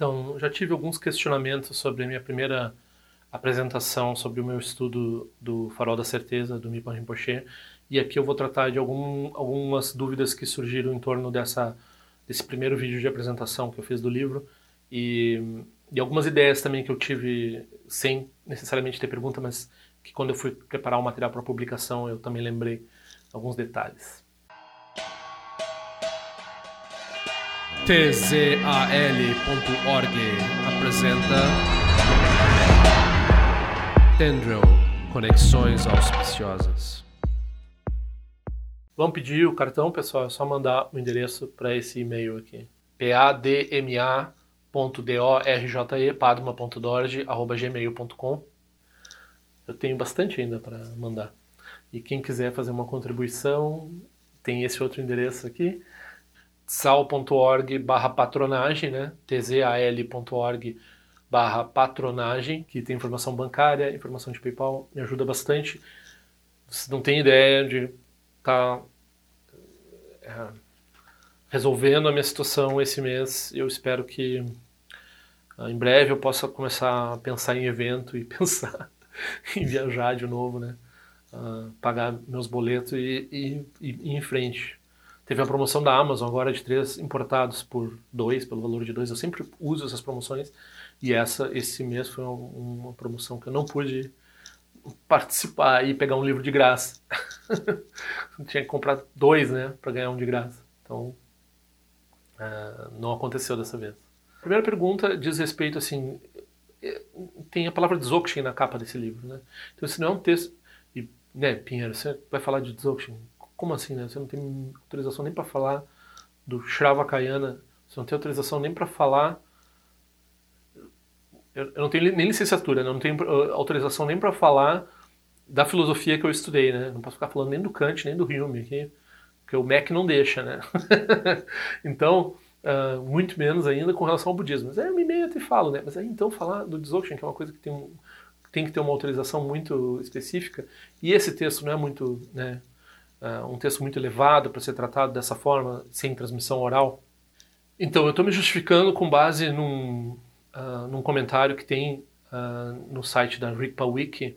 Então, já tive alguns questionamentos sobre a minha primeira apresentação sobre o meu estudo do Farol da Certeza, do Mipan Rinpoche, e aqui eu vou tratar de algum, algumas dúvidas que surgiram em torno dessa, desse primeiro vídeo de apresentação que eu fiz do livro, e, e algumas ideias também que eu tive sem necessariamente ter pergunta, mas que quando eu fui preparar o material para publicação eu também lembrei alguns detalhes. tzal.org apresenta Tendril Conexões Auspiciosas. Vamos pedir o cartão, pessoal, é só mandar o endereço para esse e-mail aqui. padma.dorje, padma.dorje.gmail.com Eu tenho bastante ainda para mandar. E quem quiser fazer uma contribuição, tem esse outro endereço aqui, sal.org barra patronagem, né? tzal.org barra patronagem, que tem informação bancária, informação de PayPal, me ajuda bastante. Você não tem ideia de estar tá, é, resolvendo a minha situação esse mês. Eu espero que uh, em breve eu possa começar a pensar em evento e pensar em viajar de novo, né? Uh, pagar meus boletos e, e, e ir em frente. Teve a promoção da Amazon agora de três importados por dois, pelo valor de dois. Eu sempre uso essas promoções e essa esse mês foi uma promoção que eu não pude participar e pegar um livro de graça. Tinha que comprar dois, né, para ganhar um de graça. Então, uh, não aconteceu dessa vez. A primeira pergunta diz respeito assim, é, tem a palavra Dzogchen na capa desse livro, né? Então esse não é um texto, e, né, Pinheiro, você vai falar de Dzogchen? Como assim, né? Você não tem autorização nem para falar do Shravakayana, você não tem autorização nem para falar. Eu, não tenho nem licenciatura, né? eu não tenho uh, autorização nem para falar da filosofia que eu estudei, né? Não posso ficar falando nem do Kant, nem do Hume aqui, porque o MEC não deixa, né? então, uh, muito menos ainda com relação ao budismo. Mas aí eu me meto e falo, né? Mas aí então falar do Dzogchen, que é uma coisa que tem, tem que ter uma autorização muito específica, e esse texto não é muito, né? Uh, um texto muito elevado para ser tratado dessa forma, sem transmissão oral. Então, eu estou me justificando com base num, uh, num comentário que tem uh, no site da Rigpa Wiki,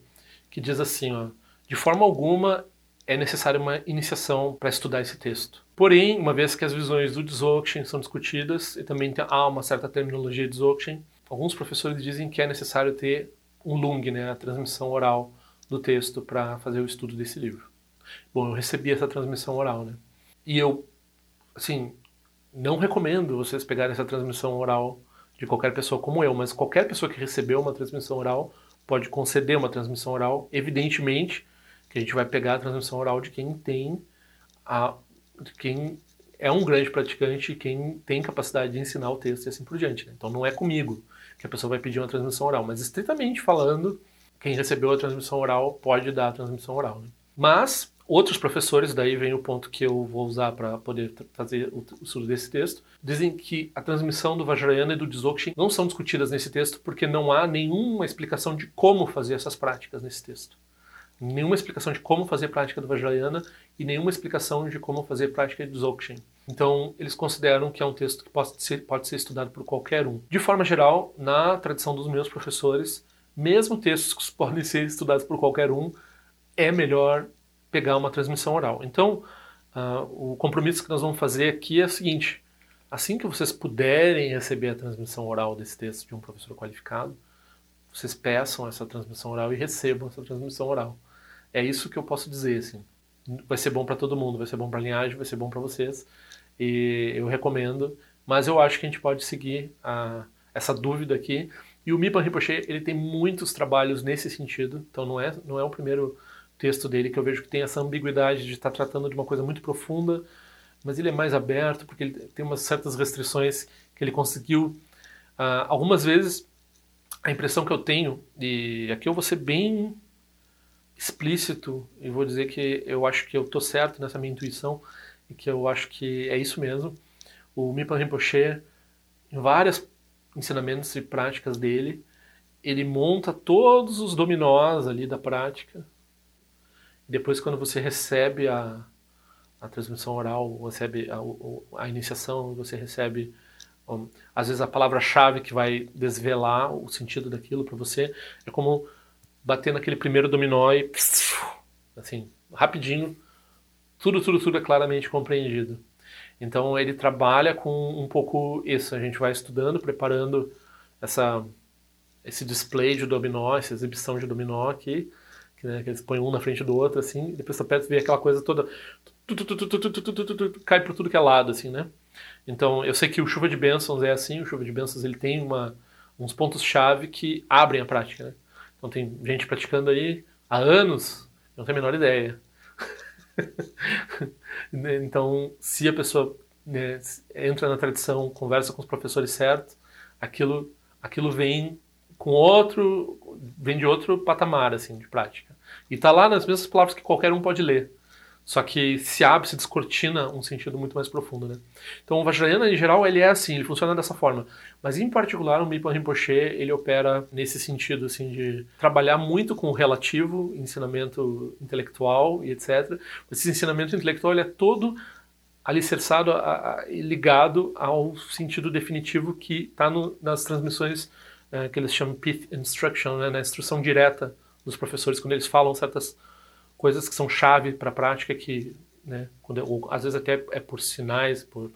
que diz assim, ó, de forma alguma é necessária uma iniciação para estudar esse texto. Porém, uma vez que as visões do Dzogchen são discutidas e também há uma certa terminologia de Dzogchen, alguns professores dizem que é necessário ter um lung, né, a transmissão oral do texto para fazer o estudo desse livro. Bom, eu recebi essa transmissão oral, né? E eu, assim, não recomendo vocês pegarem essa transmissão oral de qualquer pessoa como eu, mas qualquer pessoa que recebeu uma transmissão oral pode conceder uma transmissão oral. Evidentemente que a gente vai pegar a transmissão oral de quem tem a de quem é um grande praticante quem tem capacidade de ensinar o texto e assim por diante. Né? Então não é comigo que a pessoa vai pedir uma transmissão oral, mas estritamente falando, quem recebeu a transmissão oral pode dar a transmissão oral. Né? Mas Outros professores, daí vem o ponto que eu vou usar para poder fazer o estudo desse texto, dizem que a transmissão do Vajrayana e do Dzogchen não são discutidas nesse texto porque não há nenhuma explicação de como fazer essas práticas nesse texto. Nenhuma explicação de como fazer prática do Vajrayana e nenhuma explicação de como fazer prática de Dzogchen. Então, eles consideram que é um texto que pode ser, pode ser estudado por qualquer um. De forma geral, na tradição dos meus professores, mesmo textos que podem ser estudados por qualquer um, é melhor pegar uma transmissão oral. Então, uh, o compromisso que nós vamos fazer aqui é o seguinte: assim que vocês puderem receber a transmissão oral desse texto de um professor qualificado, vocês peçam essa transmissão oral e recebam essa transmissão oral. É isso que eu posso dizer, assim. Vai ser bom para todo mundo, vai ser bom para a linhagem, vai ser bom para vocês. E eu recomendo, mas eu acho que a gente pode seguir a, essa dúvida aqui. E o Mipan Rinpoche, ele tem muitos trabalhos nesse sentido, então não é, não é o primeiro texto dele que eu vejo que tem essa ambiguidade de estar tratando de uma coisa muito profunda, mas ele é mais aberto porque ele tem umas certas restrições que ele conseguiu. Uh, algumas vezes a impressão que eu tenho, e aqui eu vou ser bem explícito e vou dizer que eu acho que eu estou certo nessa minha intuição e que eu acho que é isso mesmo. O Mipan Rinpoche, em vários ensinamentos e práticas dele, ele monta todos os dominós ali da prática depois, quando você recebe a, a transmissão oral, recebe a, a iniciação, você recebe às vezes a palavra-chave que vai desvelar o sentido daquilo para você é como bater naquele primeiro dominó e assim, rapidinho, tudo, tudo, tudo é claramente compreendido. Então ele trabalha com um pouco isso, a gente vai estudando, preparando essa esse display de dominó, essa exibição de dominó aqui, né, que eles põem um na frente do outro assim, e depois você aperta e vê aquela coisa toda cai por tudo que é lado assim, né? Então, eu sei que o Chuva de Bênçãos é assim, o Chuva de Bênçãos ele tem uma, uns pontos-chave que abrem a prática, né? Então tem gente praticando aí há anos, não tem a menor ideia. então, se a pessoa né, entra na tradição, conversa com os professores certos, aquilo, aquilo vem com outro, vem de outro patamar assim de prática. E está lá nas mesmas palavras que qualquer um pode ler. Só que se abre, se descortina um sentido muito mais profundo, né? Então o Vajrayana, em geral, ele é assim, ele funciona dessa forma. Mas em particular, o Mipa Rinpoche, ele opera nesse sentido, assim, de trabalhar muito com o relativo, ensinamento intelectual e etc. Esse ensinamento intelectual, ele é todo alicerçado e ligado ao sentido definitivo que está nas transmissões é, que eles chamam Pith Instruction, né? na instrução direta dos professores, quando eles falam certas coisas que são chave para a prática que, né, quando, ou, às vezes até é por sinais, por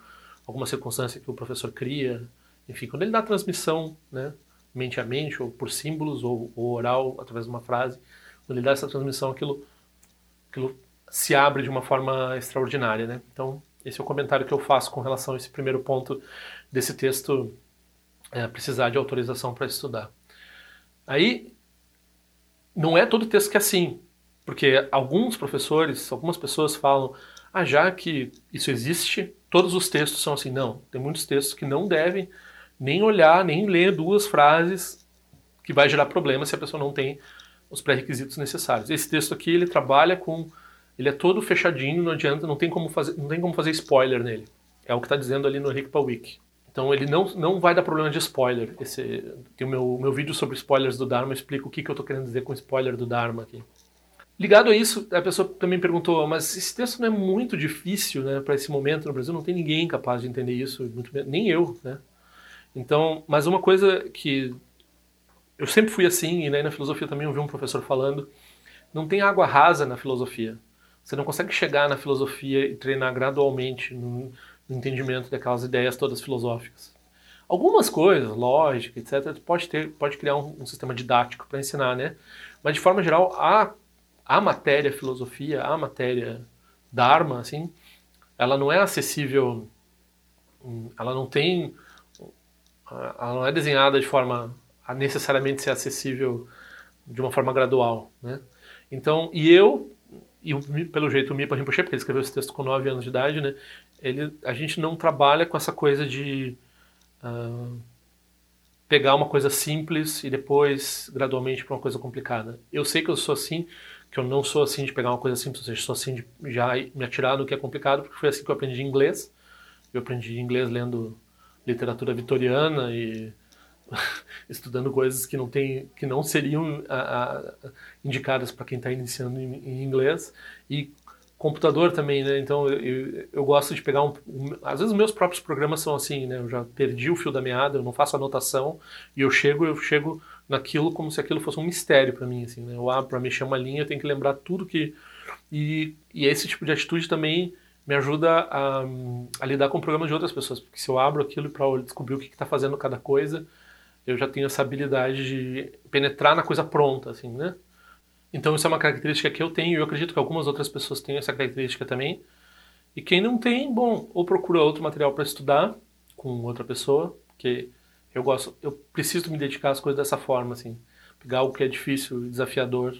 alguma circunstância que o professor cria, enfim, quando ele dá transmissão, né, mente a mente, ou por símbolos, ou, ou oral, através de uma frase, quando ele dá essa transmissão, aquilo, aquilo se abre de uma forma extraordinária, né? Então, esse é o comentário que eu faço com relação a esse primeiro ponto desse texto é, precisar de autorização para estudar. Aí, não é todo texto que é assim. Porque alguns professores, algumas pessoas falam, ah, já que isso existe, todos os textos são assim. Não, tem muitos textos que não devem nem olhar, nem ler duas frases que vai gerar problema se a pessoa não tem os pré-requisitos necessários. Esse texto aqui, ele trabalha com... Ele é todo fechadinho, não adianta, não tem como fazer, não tem como fazer spoiler nele. É o que está dizendo ali no Rikpa Wiki. Então ele não, não vai dar problema de spoiler. Esse, tem o meu, meu vídeo sobre spoilers do Dharma, eu explico o que, que eu estou querendo dizer com spoiler do Dharma aqui. Ligado a isso, a pessoa também perguntou, mas esse texto não é muito difícil né, para esse momento no Brasil? Não tem ninguém capaz de entender isso, muito nem eu. Né? Então, mas uma coisa que eu sempre fui assim, e né, na filosofia também ouvi um professor falando, não tem água rasa na filosofia. Você não consegue chegar na filosofia e treinar gradualmente entendimento daquelas ideias todas filosóficas. Algumas coisas, lógica, etc., pode, ter, pode criar um, um sistema didático para ensinar, né? Mas de forma geral, a a matéria filosofia, a matéria Dharma, assim, ela não é acessível, ela não tem, ela não é desenhada de forma a necessariamente ser acessível de uma forma gradual, né? Então, e eu, e pelo jeito o Mipa Rinpoche, porque ele escreveu esse texto com 9 anos de idade, né? Ele, a gente não trabalha com essa coisa de uh, pegar uma coisa simples e depois gradualmente para uma coisa complicada. Eu sei que eu sou assim que eu não sou assim de pegar uma coisa simples, ou seja, sou assim de já me atirar do que é complicado, porque foi assim que eu aprendi inglês. Eu aprendi inglês lendo literatura vitoriana e estudando coisas que não tem, que não seriam a, a, indicadas para quem está iniciando em, em, inglês e computador também, né? Então eu, eu, gosto de pegar um, um, às vezes meus próprios programas são assim, né? Eu já perdi o fio da meada, eu não faço anotação e eu chego, eu chego naquilo como se aquilo fosse um mistério para mim, assim, né? Eu abro para mexer uma linha, eu tenho que lembrar tudo que e, e esse tipo de atitude também me ajuda a, a lidar com problemas de outras pessoas, porque se eu abro aquilo para descobrir o que está fazendo cada coisa, eu já tenho essa habilidade de penetrar na coisa pronta, assim, né? Então isso é uma característica que eu tenho e eu acredito que algumas outras pessoas têm essa característica também. E quem não tem, bom, ou procura outro material para estudar com outra pessoa, porque eu gosto, eu preciso me dedicar às coisas dessa forma, assim. Pegar algo que é difícil desafiador,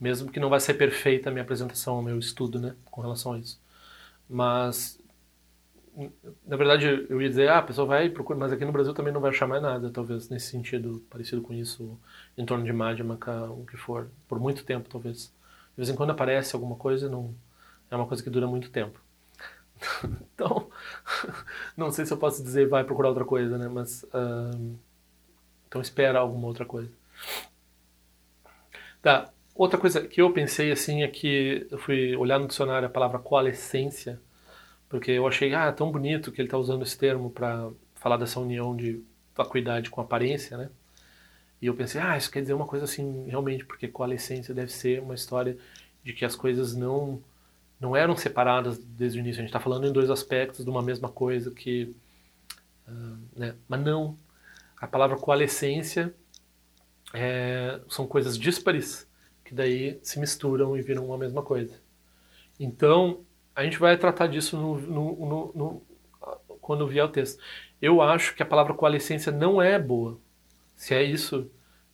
mesmo que não vai ser perfeita a minha apresentação, o meu estudo, né, com relação a isso. Mas, na verdade, eu ia dizer, ah, a pessoa vai procurar, mas aqui no Brasil também não vai achar mais nada, talvez, nesse sentido, parecido com isso, em torno de Madhyamaka, o que for, por muito tempo, talvez. De vez em quando aparece alguma coisa, não é uma coisa que dura muito tempo. então, não sei se eu posso dizer vai procurar outra coisa, né? Mas uh, então espera alguma outra coisa. Tá. Outra coisa que eu pensei assim é que eu fui olhar no dicionário a palavra coalescência, porque eu achei ah tão bonito que ele está usando esse termo para falar dessa união de vacuidade com aparência, né? E eu pensei, ah, isso quer dizer uma coisa assim, realmente, porque coalescência deve ser uma história de que as coisas não não eram separadas desde o início. A gente está falando em dois aspectos de uma mesma coisa que, uh, né? Mas não. A palavra coalescência é, são coisas díspares que daí se misturam e viram uma mesma coisa. Então, a gente vai tratar disso no, no, no, quando vier o texto. Eu acho que a palavra coalescência não é boa. Se é isso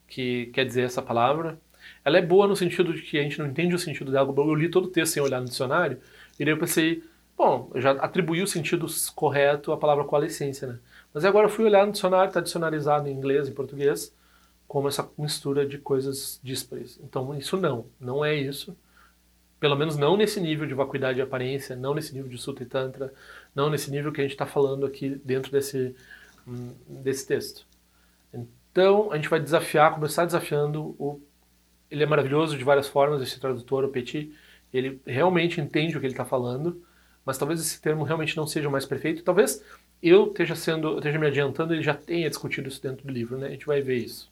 que quer dizer essa palavra, ela é boa no sentido de que a gente não entende o sentido dela. Eu li todo o texto sem olhar no dicionário, e daí eu pensei, bom, eu já atribuí o sentido correto à palavra coalescência, né? Mas agora eu fui olhar no dicionário, está dicionarizado em inglês e português, como essa mistura de coisas díspares. Então, isso não, não é isso. Pelo menos não nesse nível de vacuidade e aparência, não nesse nível de Sutta e Tantra, não nesse nível que a gente está falando aqui dentro desse, hum, desse texto. Então, a gente vai desafiar, começar desafiando o ele é maravilhoso de várias formas, esse tradutor, o Petit, ele realmente entende o que ele está falando, mas talvez esse termo realmente não seja o mais perfeito. Talvez eu esteja sendo, esteja me adiantando, ele já tenha discutido isso dentro do livro, né? A gente vai ver isso.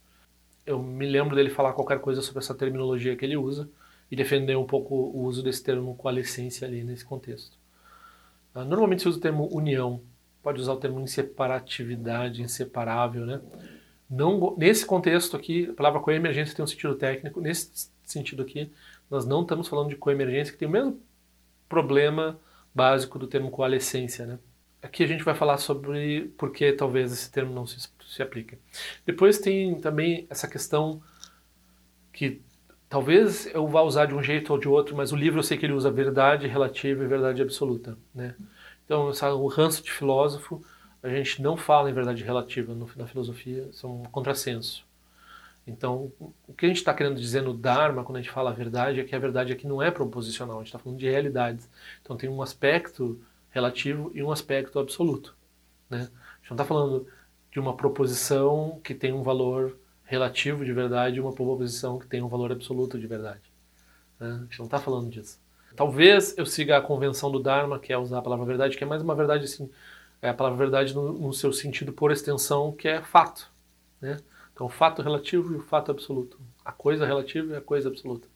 Eu me lembro dele falar qualquer coisa sobre essa terminologia que ele usa e defender um pouco o uso desse termo com a essência ali nesse contexto. Ah, normalmente se usa o termo união, pode usar o termo inseparatividade, inseparável, né? Não, nesse contexto aqui, a palavra coemergência tem um sentido técnico. Nesse sentido aqui, nós não estamos falando de coemergência, que tem o mesmo problema básico do termo coalescência. Né? Aqui a gente vai falar sobre por que talvez esse termo não se, se aplique. Depois tem também essa questão que talvez eu vá usar de um jeito ou de outro, mas o livro eu sei que ele usa verdade relativa e verdade absoluta. Né? Então, o ranço de filósofo a gente não fala em verdade relativa no, na filosofia, é um contrassenso. Então, o que a gente está querendo dizer no Dharma, quando a gente fala a verdade, é que a verdade aqui não é proposicional, a gente está falando de realidades. Então, tem um aspecto relativo e um aspecto absoluto. Né? A gente não está falando de uma proposição que tem um valor relativo de verdade e uma proposição que tem um valor absoluto de verdade. Né? A gente não está falando disso. Talvez eu siga a convenção do Dharma, que é usar a palavra verdade, que é mais uma verdade assim, é a palavra verdade no, no, seu sentido por extensão, que é fato. Né? Então, o fato relativo e o fato absoluto. A coisa relativa e a coisa absoluta.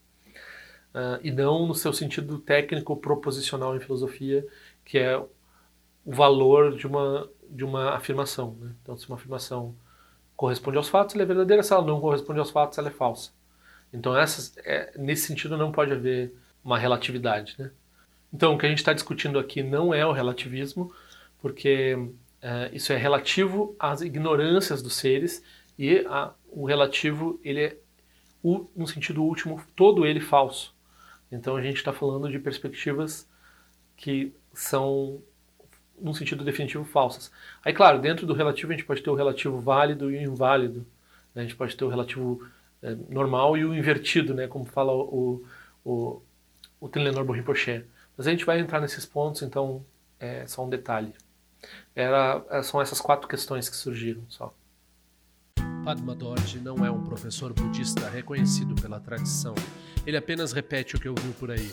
Uh, e não no seu sentido técnico proposicional em filosofia, que é o valor de uma, de uma afirmação. Né? Então, se uma afirmação corresponde aos fatos, ela é verdadeira. Se ela não corresponde aos fatos, ela é falsa. Então, essas, é, nesse sentido, não pode haver uma relatividade. Né? Então, o que a gente está discutindo aqui não é o relativismo, porque uh, isso é relativo às ignorâncias dos seres e a, o relativo ele é no sentido último todo ele falso. Então a gente está falando de perspectivas que são no sentido definitivo falsas. Aí claro, dentro do relativo a gente pode ter o relativo válido e o inválido. Né? A gente pode ter o relativo é, normal e o invertido, né? como fala o, o, o Tenlenor Rinpoche. Mas a gente vai entrar nesses pontos, então é só um detalhe. Era, é, são essas quatro questões que surgiram só. Padma Dorje não é um professor budista reconhecido pela tradição. Ele apenas repete o que ouviu por aí.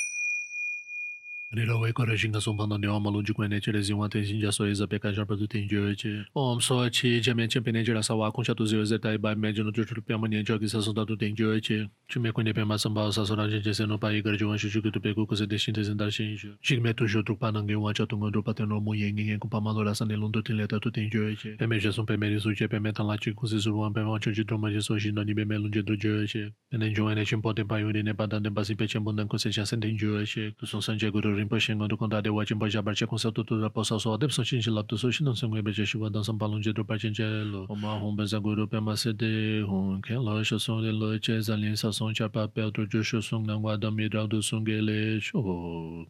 Nila wei kore shinga songpa na niwa malun jikwe ne chile zingwa ten shinja so eza peka jarpa tu ten jiwe che. Om so chi jamen chenpe ne jira sa wa kongsha tu ziwe zetai bai me jino jo chulu piyama nian jo ki sa sonda tu ten jiwe che. Chume kwe ne pema samba sa sora jen jese no pa igar jiwan shu shuku tu peku kuse de shin te zendar shin jo. Shikme tu shu trukpa nange wancha tunga drupa ten romu yen gen kumpa malo la sa ne lundu ten leta tu ten jiwe che. Peme jesun peme risu che peme tan la chi kuse surwan peme wancho chi droma jeso shin no ni peme lun je dru jiwe che. Pene jiwa ne chenpo ten pa yuri ne pa dan ten pa si pe chenpo dan kuse chasen ten jiwe che. Kusun san je guru Rinpoche Ngondo Konda Dewa Chimpa Jabarche Konsel Tutu Rapo Sao So Adep Sochin Chilap Tu Sochin Nam Sengwe Beche Shiva Dan Sampalung Jidro Parchen Chelo Oma Hum Beza Guru Pema Sede Hum Ken Lo Sho Song Le Lo Che Zalin Sa Song Cha Pa Pel Tu Ju Sho Song Wa Dam Yidao Du Gele Sho